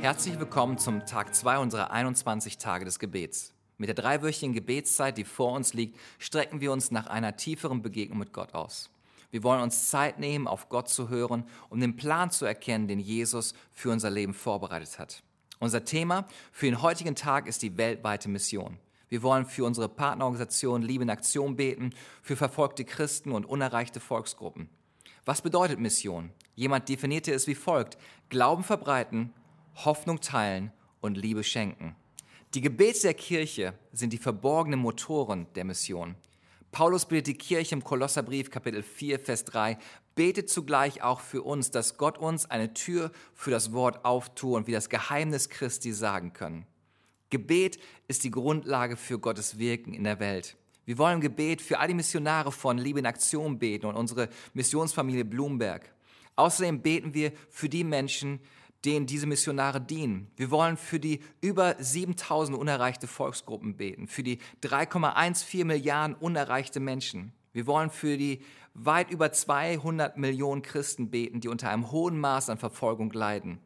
Herzlich willkommen zum Tag 2 unserer 21 Tage des Gebets. Mit der dreiwöchigen Gebetszeit, die vor uns liegt, strecken wir uns nach einer tieferen Begegnung mit Gott aus. Wir wollen uns Zeit nehmen, auf Gott zu hören, um den Plan zu erkennen, den Jesus für unser Leben vorbereitet hat. Unser Thema für den heutigen Tag ist die weltweite Mission. Wir wollen für unsere Partnerorganisation Liebe in Aktion beten, für verfolgte Christen und unerreichte Volksgruppen. Was bedeutet Mission? Jemand definierte es wie folgt. Glauben verbreiten, Hoffnung teilen und Liebe schenken. Die Gebete der Kirche sind die verborgenen Motoren der Mission. Paulus bittet die Kirche im Kolosserbrief Kapitel 4, Vers 3, betet zugleich auch für uns, dass Gott uns eine Tür für das Wort auftue und wir das Geheimnis Christi sagen können. Gebet ist die Grundlage für Gottes Wirken in der Welt. Wir wollen Gebet für all die Missionare von Liebe in Aktion beten und unsere Missionsfamilie Blumberg. Außerdem beten wir für die Menschen, denen diese Missionare dienen. Wir wollen für die über 7000 unerreichte Volksgruppen beten, für die 3,14 Milliarden unerreichte Menschen. Wir wollen für die weit über 200 Millionen Christen beten, die unter einem hohen Maß an Verfolgung leiden.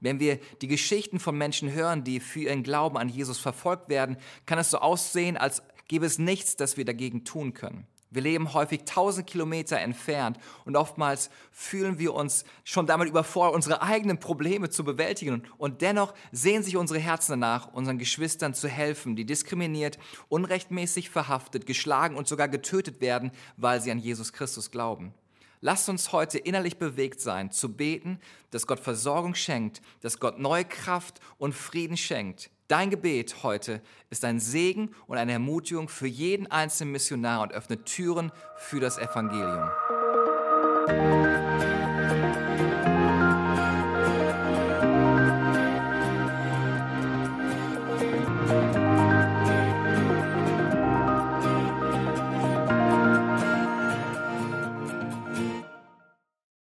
Wenn wir die Geschichten von Menschen hören, die für ihren Glauben an Jesus verfolgt werden, kann es so aussehen, als gäbe es nichts, das wir dagegen tun können. Wir leben häufig tausend Kilometer entfernt und oftmals fühlen wir uns schon damit überfordert, unsere eigenen Probleme zu bewältigen. Und dennoch sehen sich unsere Herzen danach, unseren Geschwistern zu helfen, die diskriminiert, unrechtmäßig verhaftet, geschlagen und sogar getötet werden, weil sie an Jesus Christus glauben. Lasst uns heute innerlich bewegt sein, zu beten, dass Gott Versorgung schenkt, dass Gott neue Kraft und Frieden schenkt. Dein Gebet heute ist ein Segen und eine Ermutigung für jeden einzelnen Missionar und öffnet Türen für das Evangelium.